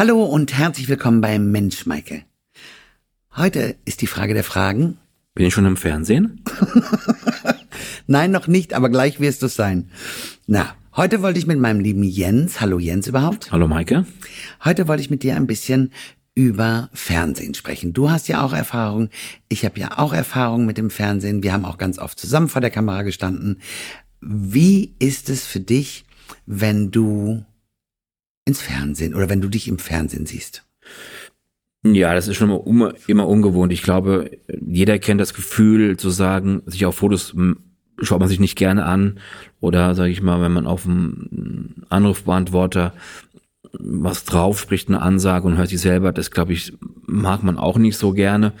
Hallo und herzlich willkommen bei Mensch, Maike. Heute ist die Frage der Fragen. Bin ich schon im Fernsehen? Nein, noch nicht, aber gleich wirst du es sein. Na, heute wollte ich mit meinem lieben Jens, hallo Jens überhaupt. Hallo Maike. Heute wollte ich mit dir ein bisschen über Fernsehen sprechen. Du hast ja auch Erfahrung, ich habe ja auch Erfahrung mit dem Fernsehen. Wir haben auch ganz oft zusammen vor der Kamera gestanden. Wie ist es für dich, wenn du ins Fernsehen oder wenn du dich im Fernsehen siehst? Ja, das ist schon immer, immer ungewohnt. Ich glaube, jeder kennt das Gefühl zu sagen, sich auf Fotos schaut man sich nicht gerne an oder sage ich mal, wenn man auf einen Anrufbeantworter was drauf spricht, eine Ansage und hört sich selber, das glaube ich, mag man auch nicht so gerne.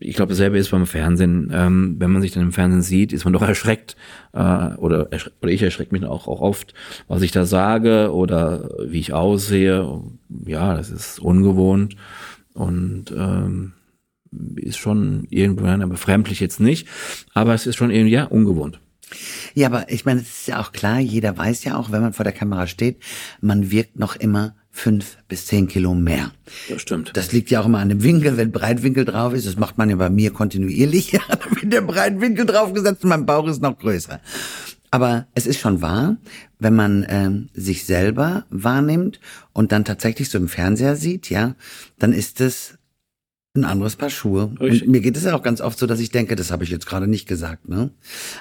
Ich glaube, dasselbe ist beim Fernsehen. Ähm, wenn man sich dann im Fernsehen sieht, ist man doch erschreckt äh, oder, oder ich erschrecke mich auch, auch oft, was ich da sage oder wie ich aussehe. Ja, das ist ungewohnt und ähm, ist schon irgendwann befremdlich jetzt nicht, aber es ist schon irgendwie ja ungewohnt. Ja, aber ich meine, es ist ja auch klar, jeder weiß ja auch, wenn man vor der Kamera steht, man wirkt noch immer fünf bis zehn Kilo mehr. Das stimmt. Das liegt ja auch immer an dem Winkel, wenn Breitwinkel drauf ist. Das macht man ja bei mir kontinuierlich. da wird der Breitwinkel draufgesetzt und mein Bauch ist noch größer. Aber es ist schon wahr, wenn man ähm, sich selber wahrnimmt und dann tatsächlich so im Fernseher sieht, ja, dann ist es ein anderes Paar Schuhe. Und mir geht es ja auch ganz oft so, dass ich denke, das habe ich jetzt gerade nicht gesagt. Ne?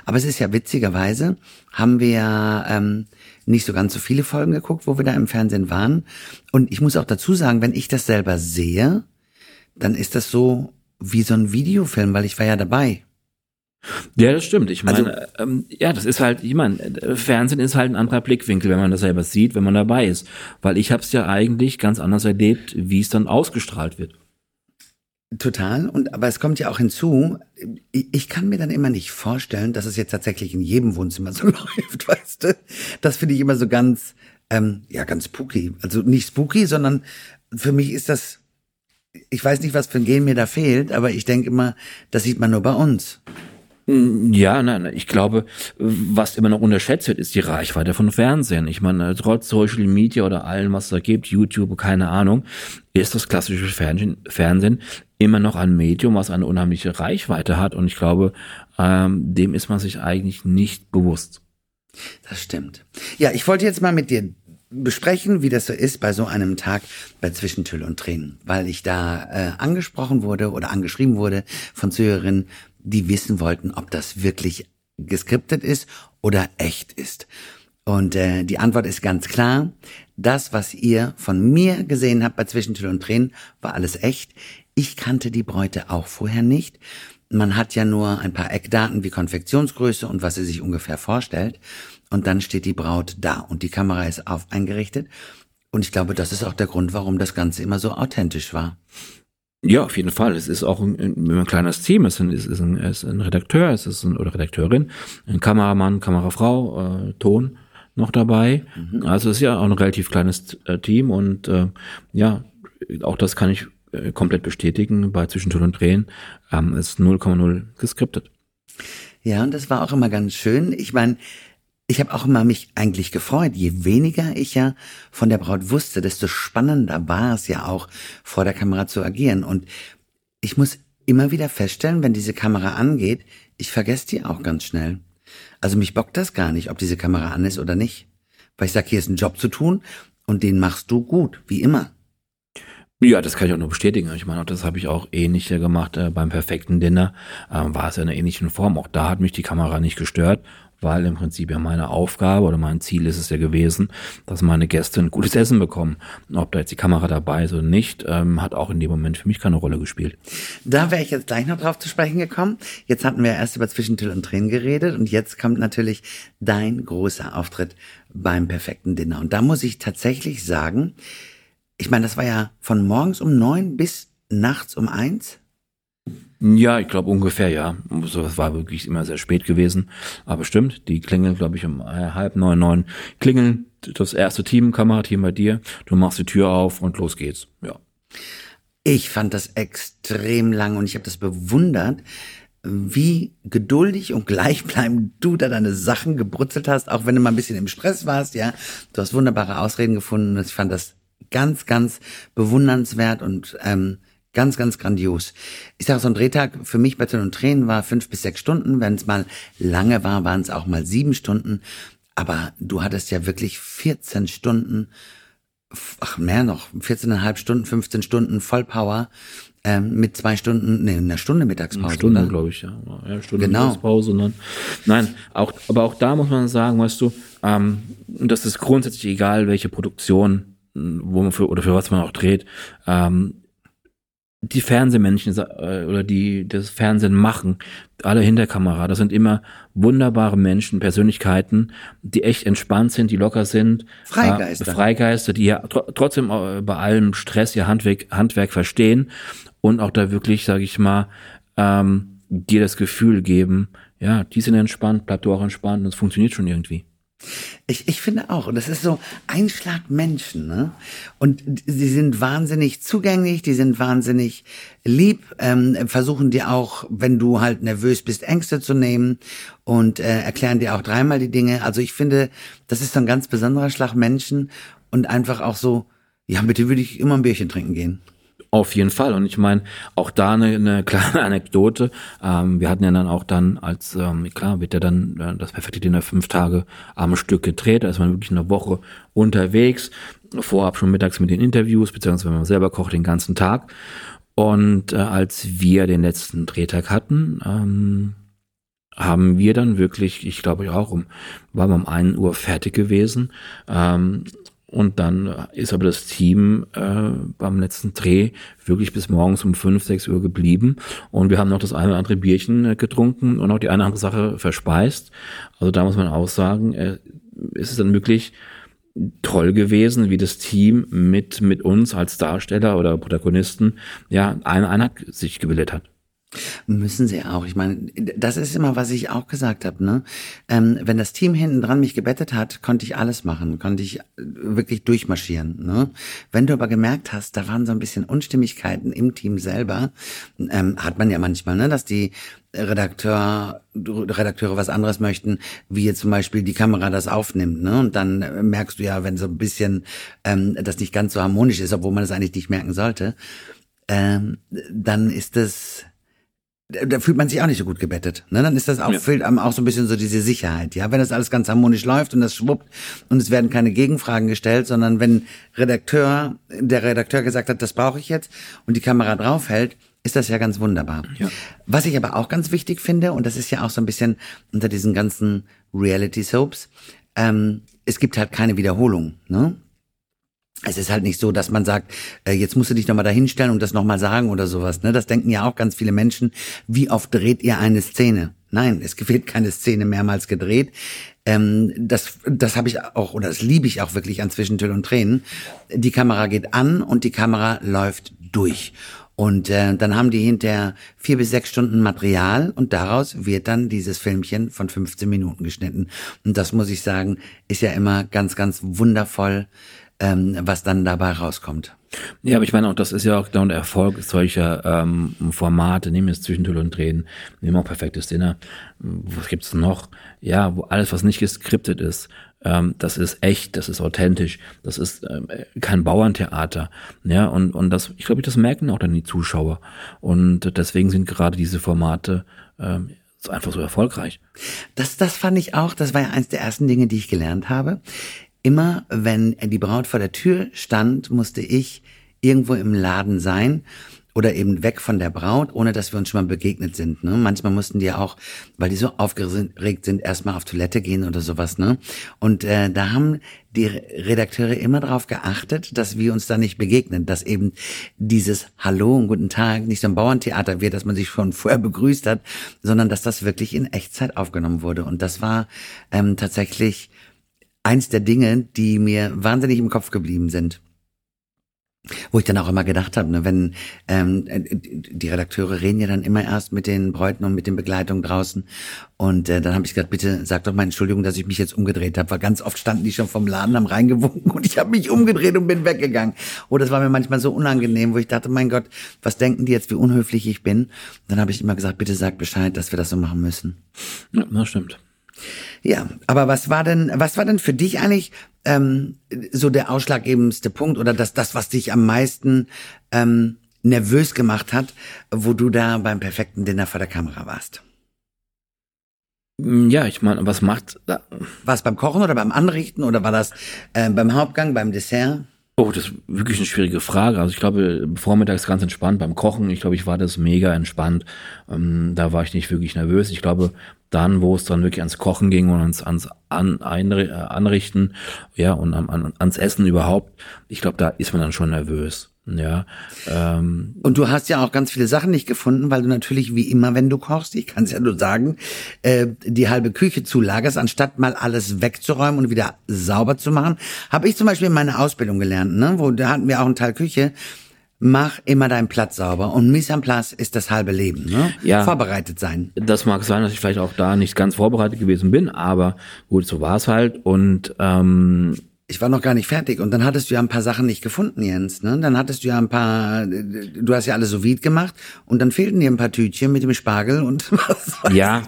Aber es ist ja witzigerweise, haben wir ja ähm, nicht so ganz so viele Folgen geguckt, wo wir da im Fernsehen waren. Und ich muss auch dazu sagen, wenn ich das selber sehe, dann ist das so wie so ein Videofilm, weil ich war ja dabei. Ja, das stimmt. Ich meine, also, ähm, ja, das ist halt, ich meine, Fernsehen ist halt ein anderer Blickwinkel, wenn man das selber sieht, wenn man dabei ist. Weil ich habe es ja eigentlich ganz anders erlebt, wie es dann ausgestrahlt wird. Total. Und aber es kommt ja auch hinzu, ich, kann mir dann immer nicht vorstellen, dass es jetzt tatsächlich in jedem Wohnzimmer so läuft, weißt du? Das finde ich immer so ganz, ähm, ja, ganz spooky. Also nicht spooky, sondern für mich ist das, ich weiß nicht, was für ein Gen mir da fehlt, aber ich denke immer, das sieht man nur bei uns. Ja, nein, ich glaube, was immer noch unterschätzt wird, ist die Reichweite von Fernsehen. Ich meine, trotz Social Media oder allem, was es da gibt, YouTube, keine Ahnung, ist das klassische Fernsehen, Fernsehen immer noch ein Medium, was eine unheimliche Reichweite hat. Und ich glaube, ähm, dem ist man sich eigentlich nicht bewusst. Das stimmt. Ja, ich wollte jetzt mal mit dir besprechen, wie das so ist bei so einem Tag bei Zwischentüll und Tränen, weil ich da äh, angesprochen wurde oder angeschrieben wurde von Zuhörerinnen, die wissen wollten, ob das wirklich geskriptet ist oder echt ist. Und äh, die Antwort ist ganz klar. Das, was ihr von mir gesehen habt bei Zwischentür und Tränen, war alles echt. Ich kannte die Bräute auch vorher nicht. Man hat ja nur ein paar Eckdaten wie Konfektionsgröße und was sie sich ungefähr vorstellt. Und dann steht die Braut da und die Kamera ist auf eingerichtet. Und ich glaube, das ist auch der Grund, warum das Ganze immer so authentisch war. Ja, auf jeden Fall. Es ist auch ein, ein, ein kleines Team. Es ist ein, es ist ein, es ist ein Redakteur, es ist ein, oder Redakteurin, ein Kameramann, Kamerafrau, äh, Ton noch dabei. Mhm. Also es ist ja auch ein relativ kleines äh, Team und äh, ja, auch das kann ich äh, komplett bestätigen. Bei Zwischenton und Drehen ähm, ist 0,0 geskriptet. Ja, und das war auch immer ganz schön. Ich meine, ich habe auch immer mich eigentlich gefreut. Je weniger ich ja von der Braut wusste, desto spannender war es ja auch, vor der Kamera zu agieren. Und ich muss immer wieder feststellen, wenn diese Kamera angeht, ich vergesse die auch ganz schnell. Also mich bockt das gar nicht, ob diese Kamera an ist oder nicht. Weil ich sag, hier ist ein Job zu tun und den machst du gut, wie immer. Ja, das kann ich auch nur bestätigen. Ich meine, das habe ich auch ähnlich gemacht äh, beim perfekten Dinner. Ähm, war es in einer ähnlichen Form. Auch da hat mich die Kamera nicht gestört weil im Prinzip ja meine Aufgabe oder mein Ziel ist es ja gewesen, dass meine Gäste ein gutes Essen bekommen. Ob da jetzt die Kamera dabei ist oder nicht, ähm, hat auch in dem Moment für mich keine Rolle gespielt. Da wäre ich jetzt gleich noch drauf zu sprechen gekommen. Jetzt hatten wir erst über Zwischentill und Tränen geredet und jetzt kommt natürlich dein großer Auftritt beim perfekten Dinner. Und da muss ich tatsächlich sagen, ich meine, das war ja von morgens um neun bis nachts um eins. Ja, ich glaube ungefähr, ja. So, das war wirklich immer sehr spät gewesen. Aber stimmt, die klingeln, glaube ich, um halb neun, neun klingeln. Das erste Team, Kamerateam bei dir. Du machst die Tür auf und los geht's. Ja. Ich fand das extrem lang und ich habe das bewundert, wie geduldig und gleichbleibend du da deine Sachen gebrutzelt hast, auch wenn du mal ein bisschen im Stress warst, ja. Du hast wunderbare Ausreden gefunden und ich fand das ganz, ganz bewundernswert und ähm, ganz, ganz grandios. Ich sage, so ein Drehtag für mich bei Tön und Tränen war fünf bis sechs Stunden. Wenn es mal lange war, waren es auch mal sieben Stunden. Aber du hattest ja wirklich 14 Stunden, ach mehr noch, 14,5 Stunden, 15 Stunden Vollpower ähm, mit zwei Stunden, nee, einer Stunde Mittagspause. Eine Stunde, glaube ich, ja. ja Stunde genau. Mittagspause. Und dann, nein, auch, aber auch da muss man sagen, weißt du, ähm, das ist grundsätzlich egal, welche Produktion, wo man für, oder für was man auch dreht, ähm, die Fernsehmännchen äh, oder die das Fernsehen machen, alle hinter Kamera, das sind immer wunderbare Menschen, Persönlichkeiten, die echt entspannt sind, die locker sind. Freigeister. Äh, Freigeister, die ja tr trotzdem äh, bei allem Stress ihr Handwerk, Handwerk verstehen und auch da wirklich, sage ich mal, ähm, dir das Gefühl geben, ja, die sind entspannt, bleib du auch entspannt und es funktioniert schon irgendwie. Ich, ich finde auch. Und das ist so ein Schlag Menschen. Ne? Und sie sind wahnsinnig zugänglich, die sind wahnsinnig lieb, ähm, versuchen dir auch, wenn du halt nervös bist, Ängste zu nehmen und äh, erklären dir auch dreimal die Dinge. Also ich finde, das ist so ein ganz besonderer Schlag Menschen und einfach auch so, ja, mit dem würde ich immer ein Bierchen trinken gehen. Auf jeden Fall. Und ich meine, auch da eine, eine kleine Anekdote. Ähm, wir hatten ja dann auch dann als, ähm, klar, wird ja dann äh, das perfekte Dinner fünf Tage am Stück gedreht. Da ist man wirklich eine Woche unterwegs. Vorab schon mittags mit den Interviews, beziehungsweise wenn man selber kocht den ganzen Tag. Und äh, als wir den letzten Drehtag hatten, ähm, haben wir dann wirklich, ich glaube auch um, waren wir um 1 Uhr fertig gewesen, ähm, und dann ist aber das Team äh, beim letzten Dreh wirklich bis morgens um fünf, sechs Uhr geblieben. Und wir haben noch das eine oder andere Bierchen äh, getrunken und auch die eine oder andere Sache verspeist. Also da muss man auch sagen, äh, ist es dann wirklich toll gewesen, wie das Team mit, mit uns als Darsteller oder Protagonisten ja eine Einheit sich gebildet hat. Müssen sie auch. Ich meine, das ist immer, was ich auch gesagt habe. Ne? Ähm, wenn das Team hinten dran mich gebettet hat, konnte ich alles machen, konnte ich äh, wirklich durchmarschieren. Ne? Wenn du aber gemerkt hast, da waren so ein bisschen Unstimmigkeiten im Team selber, ähm, hat man ja manchmal, ne, dass die Redakteur, Redakteure was anderes möchten, wie jetzt zum Beispiel die Kamera das aufnimmt, ne? Und dann merkst du ja, wenn so ein bisschen ähm, das nicht ganz so harmonisch ist, obwohl man das eigentlich nicht merken sollte, ähm, dann ist das da fühlt man sich auch nicht so gut gebettet. Ne? Dann ist das auch, ja. fehlt einem auch so ein bisschen so diese Sicherheit. Ja, wenn das alles ganz harmonisch läuft und das schwuppt und es werden keine Gegenfragen gestellt, sondern wenn Redakteur, der Redakteur gesagt hat, das brauche ich jetzt und die Kamera draufhält, ist das ja ganz wunderbar. Ja. Was ich aber auch ganz wichtig finde, und das ist ja auch so ein bisschen unter diesen ganzen Reality Soaps, ähm, es gibt halt keine Wiederholung. Ne? Es ist halt nicht so, dass man sagt, äh, jetzt musst du dich nochmal dahinstellen und das nochmal sagen oder sowas. Ne? Das denken ja auch ganz viele Menschen. Wie oft dreht ihr eine Szene? Nein, es wird keine Szene mehrmals gedreht. Ähm, das das habe ich auch, oder das liebe ich auch wirklich an Zwischentür und Tränen. Die Kamera geht an und die Kamera läuft durch. Und äh, dann haben die hinterher vier bis sechs Stunden Material und daraus wird dann dieses Filmchen von 15 Minuten geschnitten. Und das muss ich sagen, ist ja immer ganz, ganz wundervoll ähm, was dann dabei rauskommt. Ja, aber ich meine auch, das ist ja auch der Erfolg solcher ähm, Formate, nehmen jetzt Zwischentür und Drehen, nehmen auch perfektes Dinner. Was gibt's noch? Ja, wo alles, was nicht geskriptet ist, ähm, das ist echt, das ist authentisch, das ist ähm, kein Bauerntheater. Ja, und, und das, ich glaube, das merken auch dann die Zuschauer. Und deswegen sind gerade diese Formate ähm, einfach so erfolgreich. Das, das fand ich auch, das war ja eins der ersten Dinge, die ich gelernt habe. Immer wenn die Braut vor der Tür stand, musste ich irgendwo im Laden sein oder eben weg von der Braut, ohne dass wir uns schon mal begegnet sind. Ne? Manchmal mussten die auch, weil die so aufgeregt sind, erstmal auf Toilette gehen oder sowas. Ne? Und äh, da haben die Redakteure immer darauf geachtet, dass wir uns da nicht begegnen, dass eben dieses Hallo und guten Tag nicht so ein Bauerntheater wird, dass man sich schon vorher begrüßt hat, sondern dass das wirklich in Echtzeit aufgenommen wurde. Und das war ähm, tatsächlich eins der Dinge, die mir wahnsinnig im Kopf geblieben sind. Wo ich dann auch immer gedacht habe, ne, wenn ähm, die Redakteure reden ja dann immer erst mit den Bräuten und mit den Begleitungen draußen. Und äh, dann habe ich gesagt, bitte sag doch mal Entschuldigung, dass ich mich jetzt umgedreht habe, weil ganz oft standen die schon vom Laden, haben reingewunken und ich habe mich umgedreht und bin weggegangen. Oh, das war mir manchmal so unangenehm, wo ich dachte, mein Gott, was denken die jetzt, wie unhöflich ich bin? dann habe ich immer gesagt, bitte sag Bescheid, dass wir das so machen müssen. Ja, das stimmt. Ja, aber was war denn, was war denn für dich eigentlich ähm, so der ausschlaggebendste Punkt oder das, das, was dich am meisten ähm, nervös gemacht hat, wo du da beim perfekten Dinner vor der Kamera warst? Ja, ich meine, was macht. War es beim Kochen oder beim Anrichten oder war das äh, beim Hauptgang, beim Dessert? Oh, das ist wirklich eine schwierige Frage. Also ich glaube, vormittags ganz entspannt beim Kochen. Ich glaube, ich war das mega entspannt. Ähm, da war ich nicht wirklich nervös. Ich glaube, dann, wo es dann wirklich ans Kochen ging und ans, ans an, einri- äh, Anrichten, ja, und an, an, ans Essen überhaupt, ich glaube, da ist man dann schon nervös. Ja, ähm, Und du hast ja auch ganz viele Sachen nicht gefunden, weil du natürlich wie immer, wenn du kochst, ich kann es ja nur sagen, äh, die halbe Küche zulagerst, anstatt mal alles wegzuräumen und wieder sauber zu machen. Habe ich zum Beispiel in meiner Ausbildung gelernt, ne? wo da hatten wir auch einen Teil Küche. Mach immer deinen Platz sauber und Mise en place ist das halbe Leben. Ne? Ja. Vorbereitet sein. das mag sein, dass ich vielleicht auch da nicht ganz vorbereitet gewesen bin, aber gut, so war es halt. Und ähm, Ich war noch gar nicht fertig und dann hattest du ja ein paar Sachen nicht gefunden, Jens. Ne? Dann hattest du ja ein paar, du hast ja alles so vide gemacht und dann fehlten dir ein paar Tütchen mit dem Spargel und was weiß Ja,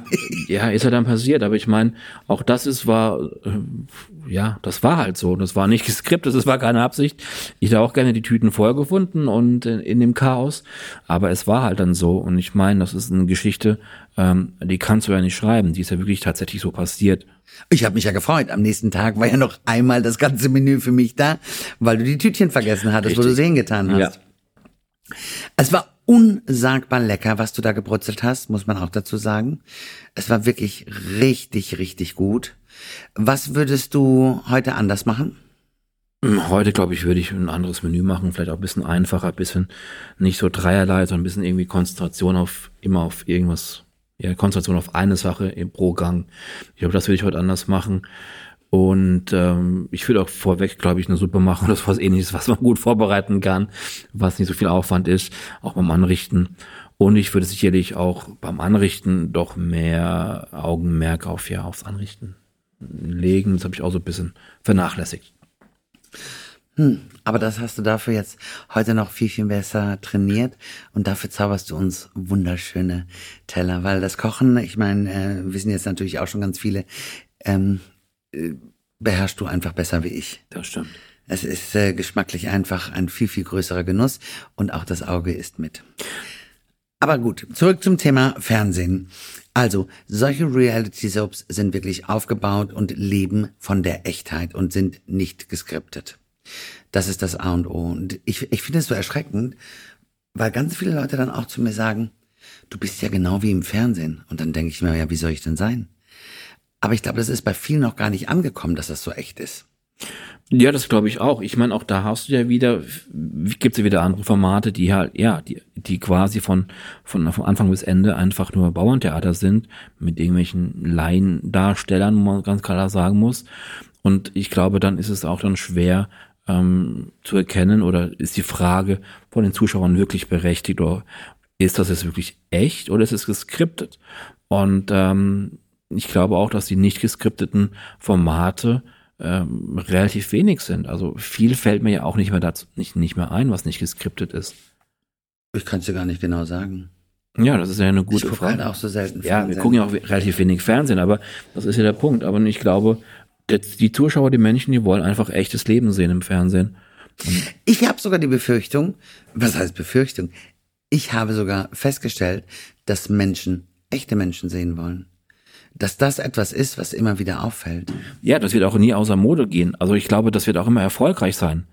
ja, ist ja dann passiert. Aber ich meine, auch das ist war, äh, ja, das war halt so. Das war nicht geskriptet, das war keine Absicht. Ich hätte auch gerne die Tüten vorher gefunden und in, in dem Chaos. Aber es war halt dann so. Und ich meine, das ist eine Geschichte, ähm, die kannst du ja nicht schreiben. Die ist ja wirklich tatsächlich so passiert. Ich habe mich ja gefreut. Am nächsten Tag war ja noch einmal das ganze Menü für mich da, weil du die Tütchen vergessen hattest, wo du Richtig. sie hingetan hast. Ja. Es war unsagbar lecker, was du da gebrutzelt hast, muss man auch dazu sagen. Es war wirklich richtig, richtig gut. Was würdest du heute anders machen? Hm, Heute, glaube ich, würde ich ein anderes Menü machen, vielleicht auch ein bisschen einfacher, ein bisschen nicht so dreierlei, sondern ein bisschen irgendwie Konzentration auf, immer auf irgendwas, ja, Konzentration auf eine Sache pro Gang. Ich glaube, das würde ich heute anders machen. Und ähm, ich würde auch vorweg, glaube ich, eine Suppe machen, das was ähnliches, was man gut vorbereiten kann, was nicht so viel Aufwand ist, auch beim Anrichten. Und ich würde sicherlich auch beim Anrichten doch mehr Augenmerk auf ja aufs Anrichten legen. Das habe ich auch so ein bisschen vernachlässigt. Aber das hast du dafür jetzt heute noch viel, viel besser trainiert und dafür zauberst du uns wunderschöne Teller, weil das Kochen, ich meine, äh, wissen jetzt natürlich auch schon ganz viele, ähm, äh, beherrschst du einfach besser wie ich. Das stimmt. Es ist äh, geschmacklich einfach ein viel, viel größerer Genuss und auch das Auge isst mit. Aber gut, zurück zum Thema Fernsehen. Also, solche Reality-Soaps sind wirklich aufgebaut und leben von der Echtheit und sind nicht geskriptet. Das ist das A und O. Und ich, ich finde es so erschreckend, weil ganz viele Leute dann auch zu mir sagen, du bist ja genau wie im Fernsehen. Und dann denke ich mir, ja, wie soll ich denn sein? Aber ich glaube, das ist bei vielen noch gar nicht angekommen, dass das so echt ist. Ja, das glaube ich auch. Ich meine, auch da hast du ja wieder, gibt es ja wieder andere Formate, die halt, ja, die, die quasi von, von, von Anfang bis Ende einfach nur Bauerntheater sind, mit irgendwelchen Laiendarstellern, wo man ganz klar sagen muss. Und ich glaube, dann ist es auch dann schwer ähm, zu erkennen oder ist die Frage von den Zuschauern wirklich berechtigt oder ist das jetzt wirklich echt oder ist es geskriptet? Und ähm, ich glaube auch, dass die nicht geskripteten Formate ähm, relativ wenig sind. Also viel fällt mir ja auch nicht mehr dazu, nicht, nicht mehr ein, was nicht geskriptet ist. Ich kann es dir gar nicht genau sagen. Ja, das ist ja eine Ich gute gucke Frage. halt auch so selten ja, wir Fernsehen. gucken ja auch relativ wenig Fernsehen, aber das ist ja der Punkt. Aber ich glaube, die Zuschauer, die Menschen, die wollen einfach echtes Leben sehen im Fernsehen. Ich habe sogar die Befürchtung, was heißt Befürchtung? Ich habe sogar festgestellt, dass Menschen echte Menschen sehen wollen. Dass das etwas ist, was immer wieder auffällt. Ja, das wird auch nie außer Mode gehen. Also ich glaube, das wird auch immer erfolgreich sein.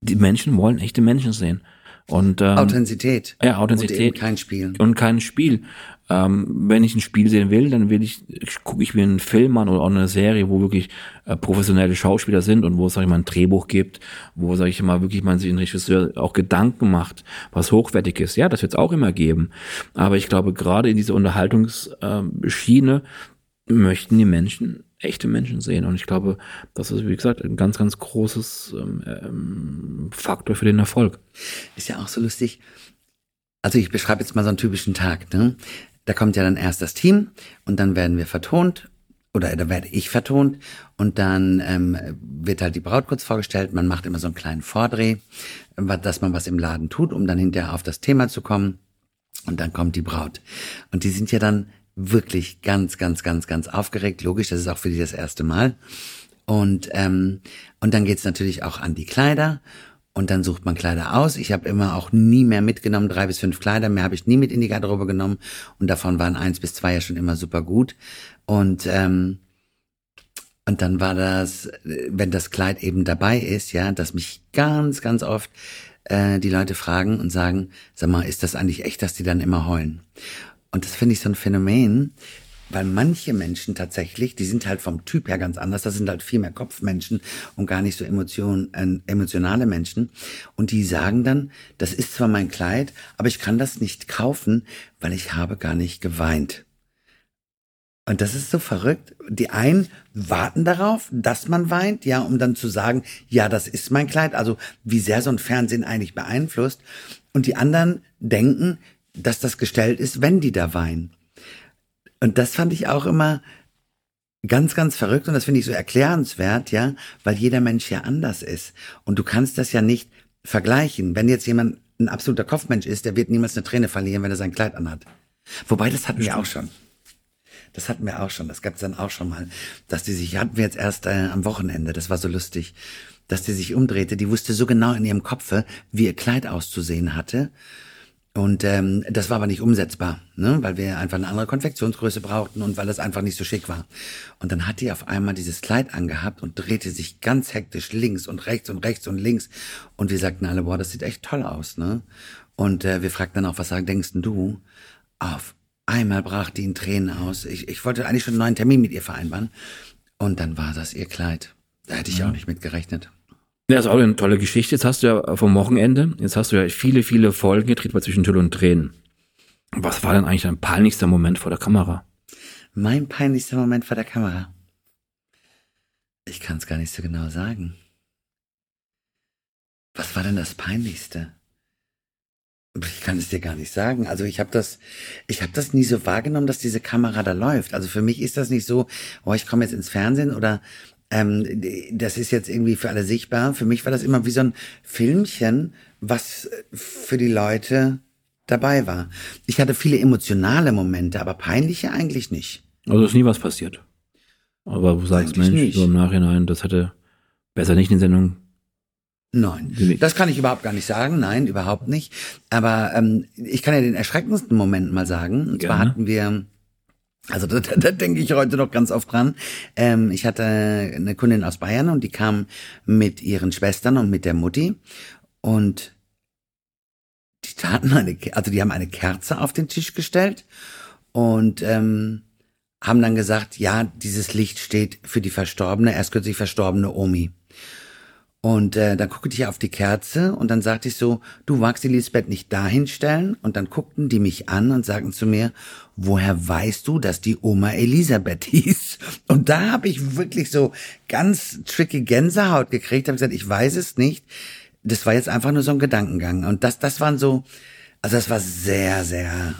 Die Menschen wollen echte Menschen sehen. Und ähm, Authentizität. ja, Und Authentizität. kein Spiel. und kein Spiel. Ähm, wenn ich ein Spiel sehen will, dann will ich, gucke ich mir einen Film an oder auch eine Serie, wo wirklich äh, professionelle Schauspieler sind und wo es, sag ich mal, ein Drehbuch gibt, wo, sag ich mal, wirklich man sich ein Regisseur auch Gedanken macht, was hochwertig ist. Ja, das wird es auch immer geben. Aber ich glaube, gerade in dieser Unterhaltungsschiene möchten die Menschen echte Menschen sehen. Und ich glaube, das ist, wie gesagt, ein ganz, ganz großes ähm, ähm, Faktor für den Erfolg. Ist ja auch so lustig. Also ich beschreibe jetzt mal so einen typischen Tag. Ne? Da kommt ja dann erst das Team und dann werden wir vertont oder da werde ich vertont und dann ähm, wird halt die Braut kurz vorgestellt. Man macht immer so einen kleinen Vordreh, dass man was im Laden tut, um dann hinterher auf das Thema zu kommen. Und dann kommt die Braut. Und die sind ja dann wirklich ganz, ganz, ganz, ganz aufgeregt. Logisch, das ist auch für die das erste Mal. Und, ähm, und dann geht's natürlich auch an die Kleider. Und dann sucht man Kleider aus. Ich habe immer auch nie mehr mitgenommen, drei bis fünf Kleider. Mehr habe ich nie mit in die Garderobe genommen. Und davon waren eins bis zwei ja schon immer super gut. Und ähm, und dann war das, wenn das Kleid eben dabei ist, ja, dass mich ganz, ganz oft äh, die Leute fragen und sagen, sag mal, ist das eigentlich echt, dass die dann immer heulen? Und das finde ich so ein Phänomen, weil manche Menschen tatsächlich, die sind halt vom Typ her ganz anders, das sind halt viel mehr Kopfmenschen und gar nicht so Emotion, äh, emotionale Menschen. Und die sagen dann, das ist zwar mein Kleid, aber ich kann das nicht kaufen, weil ich habe gar nicht geweint. Und das ist so verrückt. Die einen warten darauf, dass man weint, ja, um dann zu sagen, ja, das ist mein Kleid. Also wie sehr so ein Fernsehen eigentlich beeinflusst. Und die anderen denken, dass das gestellt ist, wenn die da weinen. Und das fand ich auch immer ganz, ganz verrückt und das finde ich so erklärenswert, ja, weil jeder Mensch ja anders ist. Und du kannst das ja nicht vergleichen. Wenn jetzt jemand ein absoluter Kopfmensch ist, der wird niemals eine Träne verlieren, wenn er sein Kleid anhat. Wobei, das hatten wir auch schon. Das hatten wir auch schon. Das gab es dann auch schon mal, dass die sich, hatten wir jetzt erst äh, am Wochenende, das war so lustig, dass die sich umdrehte. Die wusste so genau in ihrem Kopfe, wie ihr Kleid auszusehen hatte. Und ähm, das war aber nicht umsetzbar, ne? weil wir einfach eine andere Konfektionsgröße brauchten und weil das einfach nicht so schick war. Und dann hat die auf einmal dieses Kleid angehabt und drehte sich ganz hektisch links und rechts und rechts und links. Und wir sagten alle, boah, das sieht echt toll aus. ne? Und äh, wir fragten dann auch, was denkst du? Auf Einmal brach die in Tränen aus. Ich, ich wollte eigentlich schon einen neuen Termin mit ihr vereinbaren. Und dann war das ihr Kleid. Da hätte ich ja. auch nicht mit gerechnet. Ja, das ist auch eine tolle Geschichte. Jetzt hast du ja vom Wochenende, jetzt hast du ja viele, viele Folgen gedreht bei zwischen Tüll und Tränen. Was war denn eigentlich dein peinlichster Moment vor der Kamera? Mein peinlichster Moment vor der Kamera? Ich kann es gar nicht so genau sagen. Was war denn das Peinlichste? Ich kann es dir gar nicht sagen. Also ich habe das, ich habe das nie so wahrgenommen, dass diese Kamera da läuft. Also für mich ist das nicht so, oh, ich komme jetzt ins Fernsehen oder ähm, das ist jetzt irgendwie für alle sichtbar. Für mich war das immer wie so ein Filmchen, was für die Leute dabei war. Ich hatte viele emotionale Momente, aber peinliche eigentlich nicht. Also ist nie was passiert. Aber du sagst, Mensch, nicht. so im Nachhinein, das hätte besser nicht in Sendung Nein, das kann ich überhaupt gar nicht sagen. Nein, überhaupt nicht. Aber ähm, ich kann ja den erschreckendsten Moment mal sagen. Und zwar hatten wir, also da, da, da denke ich heute noch ganz oft dran. Ähm, ich hatte eine Kundin aus Bayern und die kam mit ihren Schwestern und mit der Mutti und die taten eine, also die haben eine Kerze auf den Tisch gestellt und ähm, haben dann gesagt, ja, dieses Licht steht für die verstorbene, erst kürzlich verstorbene Omi. Und äh, dann guckte ich auf die Kerze und dann sagte ich so, du magst die Lisbeth nicht dahin stellen? Und dann guckten die mich an und sagten zu mir, woher weißt du, dass die Oma Elisabeth hieß? Und da habe ich wirklich so ganz tricky Gänsehaut gekriegt, habe gesagt, ich weiß es nicht. Das war jetzt einfach nur so ein Gedankengang. Und das, das waren so, also das war sehr, sehr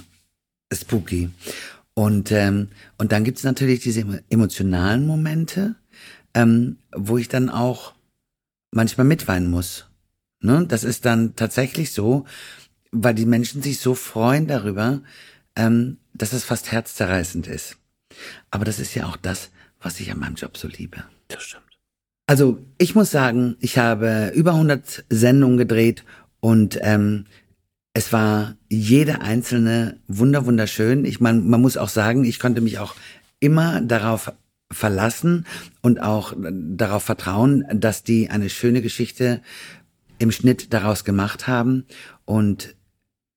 spooky. Und, ähm, und dann gibt's natürlich diese emotionalen Momente, ähm, wo ich dann auch manchmal mitweinen muss. Ne? Das ist dann tatsächlich so, weil die Menschen sich so freuen darüber, ähm, dass es fast herzzerreißend ist. Aber das ist ja auch das, was ich an meinem Job so liebe. Das stimmt. Also ich muss sagen, ich habe über 100 Sendungen gedreht und ähm, es war jede einzelne wunder wunderschön. Ich meine, man muss auch sagen, ich konnte mich auch immer darauf verlassen und auch darauf vertrauen, dass die eine schöne Geschichte im Schnitt daraus gemacht haben. Und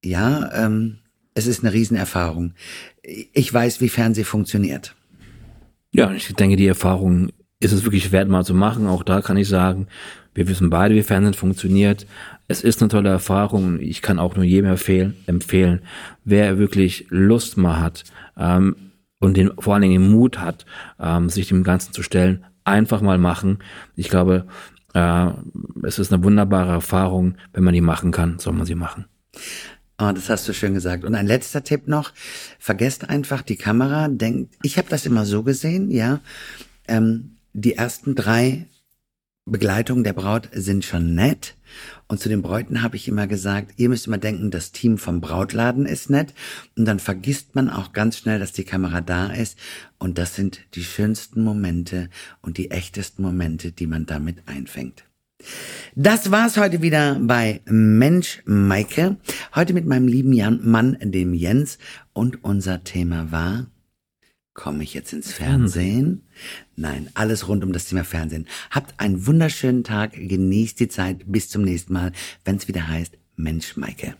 ja, ähm, es ist eine Riesenerfahrung. Ich weiß, wie Fernsehen funktioniert. Ja, ich denke, die Erfahrung ist es wirklich wert, mal zu machen. Auch da kann ich sagen, wir wissen beide, wie Fernsehen funktioniert. Es ist eine tolle Erfahrung. Ich kann auch nur jedem empfehlen, empfehlen wer wirklich Lust mal hat, ähm, und den, vor allen Dingen den Mut hat, ähm, sich dem Ganzen zu stellen, einfach mal machen. Ich glaube, äh, es ist eine wunderbare Erfahrung. Wenn man die machen kann, soll man sie machen. Oh, das hast du schön gesagt. Und ein letzter Tipp noch: Vergesst einfach die Kamera. Denkt, ich habe das immer so gesehen, ja. Ähm, die ersten drei Begleitungen der Braut sind schon nett, Und zu den Bräuten habe ich immer gesagt, ihr müsst immer denken, das Team vom Brautladen ist nett. Und dann vergisst man auch ganz schnell, dass die Kamera da ist. Und das sind die schönsten Momente und die echtesten Momente, die man damit einfängt. Das war's heute wieder bei Mensch Maike. Heute mit meinem lieben Jan Mann, dem Jens. Und unser Thema war, komme ich jetzt ins Fernsehen? Nein, alles rund um das Thema Fernsehen. Habt einen wunderschönen Tag, genießt die Zeit, bis zum nächsten Mal, wenn es wieder heißt Mensch Maike.